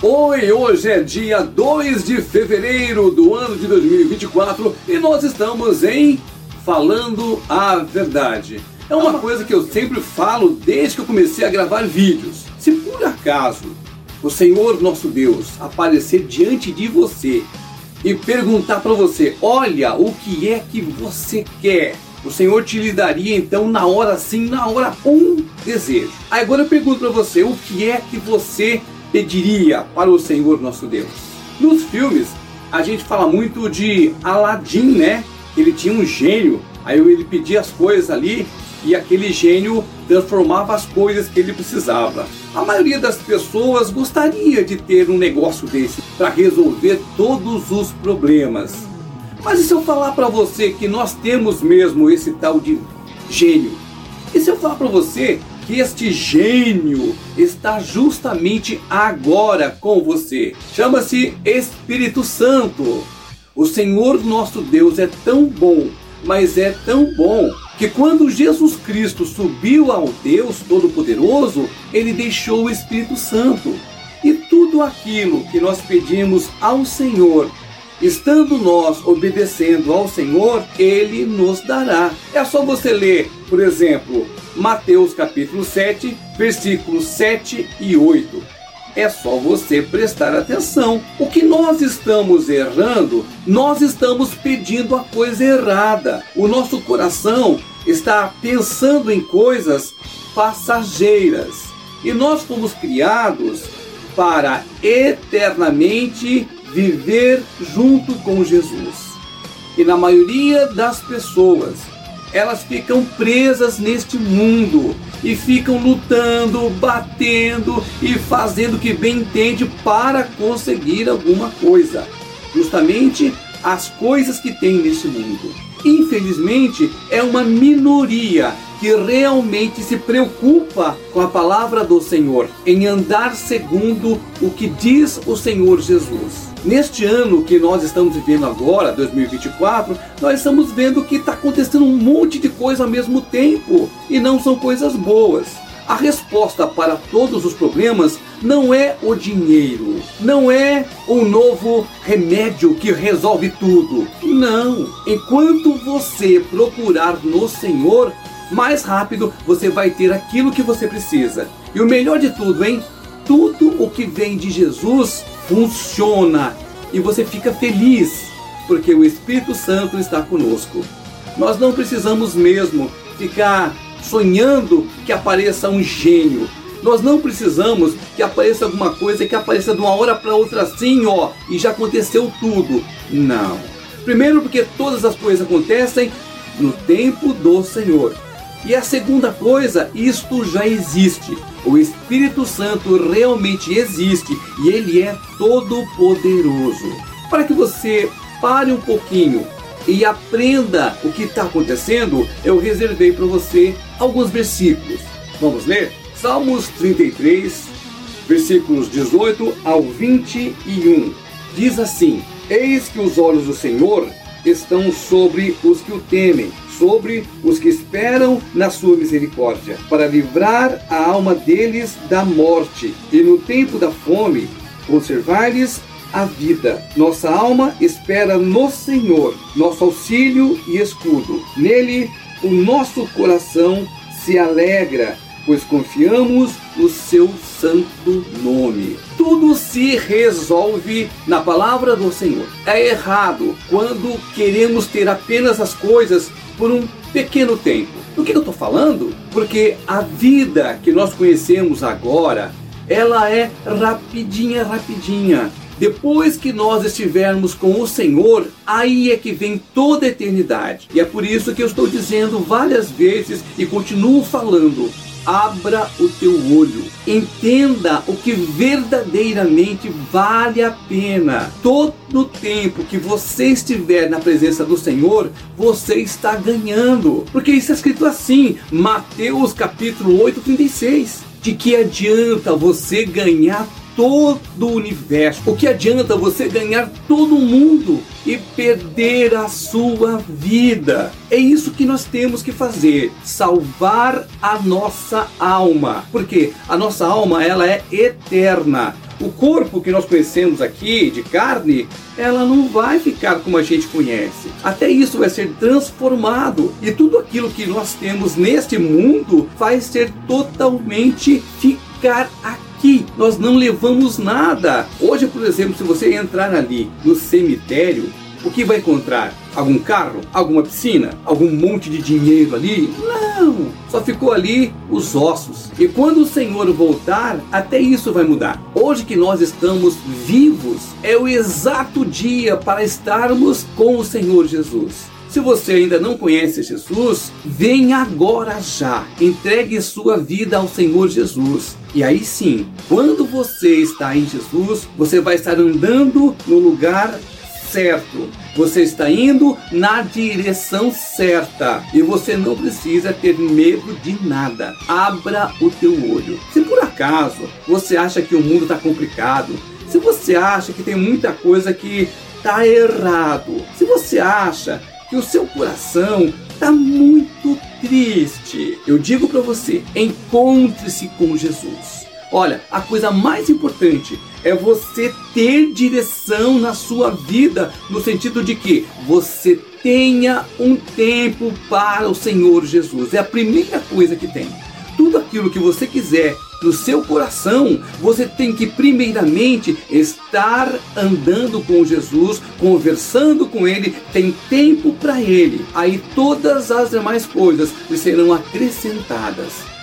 Oi, hoje é dia 2 de fevereiro do ano de 2024 e nós estamos em Falando a Verdade. É uma coisa que eu sempre falo desde que eu comecei a gravar vídeos. Se por acaso o Senhor nosso Deus aparecer diante de você e perguntar para você: Olha, o que é que você quer? O Senhor te lhe daria então na hora sim, na hora um desejo. Agora eu pergunto para você: o que é que você pediria para o Senhor nosso Deus? Nos filmes, a gente fala muito de Aladim, né? Ele tinha um gênio, aí ele pedia as coisas ali e aquele gênio transformava as coisas que ele precisava. A maioria das pessoas gostaria de ter um negócio desse para resolver todos os problemas. Mas e se eu falar para você que nós temos mesmo esse tal de gênio? E se eu falar para você que este gênio está justamente agora com você? Chama-se Espírito Santo. O Senhor nosso Deus é tão bom, mas é tão bom que quando Jesus Cristo subiu ao Deus Todo-Poderoso, ele deixou o Espírito Santo. E tudo aquilo que nós pedimos ao Senhor, estando nós obedecendo ao Senhor, ele nos dará. É só você ler, por exemplo, Mateus capítulo 7, versículos 7 e 8 é só você prestar atenção. O que nós estamos errando, nós estamos pedindo a coisa errada. O nosso coração está pensando em coisas passageiras. E nós fomos criados para eternamente viver junto com Jesus. E na maioria das pessoas, elas ficam presas neste mundo e ficam lutando, batendo e fazendo o que bem entende para conseguir alguma coisa. Justamente as coisas que tem neste mundo. Infelizmente, é uma minoria que realmente se preocupa com a palavra do Senhor, em andar segundo o que diz o Senhor Jesus. Neste ano que nós estamos vivendo agora, 2024, nós estamos vendo que está acontecendo um monte de coisa ao mesmo tempo e não são coisas boas. A resposta para todos os problemas não é o dinheiro, não é o novo remédio que resolve tudo. Não. Enquanto você procurar no Senhor, mais rápido você vai ter aquilo que você precisa. E o melhor de tudo, hein? Tudo o que vem de Jesus funciona e você fica feliz, porque o Espírito Santo está conosco. Nós não precisamos mesmo ficar sonhando que apareça um gênio. Nós não precisamos que apareça alguma coisa que apareça de uma hora para outra assim, ó, e já aconteceu tudo. Não. Primeiro porque todas as coisas acontecem no tempo do Senhor. E a segunda coisa, isto já existe. O Espírito Santo realmente existe e ele é todo poderoso. Para que você pare um pouquinho e aprenda o que está acontecendo, eu reservei para você alguns versículos. Vamos ler? Salmos 33, versículos 18 ao 21. Diz assim: Eis que os olhos do Senhor estão sobre os que o temem sobre os que esperam na sua misericórdia, para livrar a alma deles da morte e no tempo da fome conservar-lhes a vida. Nossa alma espera no Senhor, nosso auxílio e escudo. Nele o nosso coração se alegra, pois confiamos no seu santo nome. Tudo se resolve na palavra do Senhor. É errado quando queremos ter apenas as coisas por um pequeno tempo. Do que eu estou falando? Porque a vida que nós conhecemos agora, ela é rapidinha, rapidinha. Depois que nós estivermos com o Senhor, aí é que vem toda a eternidade. E é por isso que eu estou dizendo várias vezes e continuo falando: abra o teu olho, entenda o que verdadeiramente vale a pena. Todo tempo que você estiver na presença do Senhor, você está ganhando. Porque isso é escrito assim, Mateus capítulo 8, 36. De que adianta você ganhar todo o universo. O que adianta você ganhar todo mundo e perder a sua vida? É isso que nós temos que fazer, salvar a nossa alma. Porque a nossa alma ela é eterna. O corpo que nós conhecemos aqui, de carne, ela não vai ficar como a gente conhece. Até isso vai ser transformado. E tudo aquilo que nós temos neste mundo vai ser totalmente ficar aqui. Nós não levamos nada. Hoje, por exemplo, se você entrar ali no cemitério, o que vai encontrar? Algum carro? Alguma piscina? Algum monte de dinheiro ali? Não! Só ficou ali os ossos. E quando o Senhor voltar, até isso vai mudar. Hoje que nós estamos vivos, é o exato dia para estarmos com o Senhor Jesus. Se você ainda não conhece Jesus, vem agora já. Entregue sua vida ao Senhor Jesus. E aí sim, quando você está em Jesus, você vai estar andando no lugar certo. Você está indo na direção certa e você não precisa ter medo de nada. Abra o teu olho. Se por acaso você acha que o mundo está complicado, se você acha que tem muita coisa que está errado, se você acha que o seu coração está muito triste, eu digo para você: encontre-se com Jesus. Olha, a coisa mais importante é você ter direção na sua vida, no sentido de que você tenha um tempo para o Senhor Jesus. É a primeira coisa que tem. Tudo aquilo que você quiser no seu coração, você tem que primeiramente estar andando com Jesus, conversando com Ele, tem tempo para Ele. Aí todas as demais coisas lhe serão acrescentadas.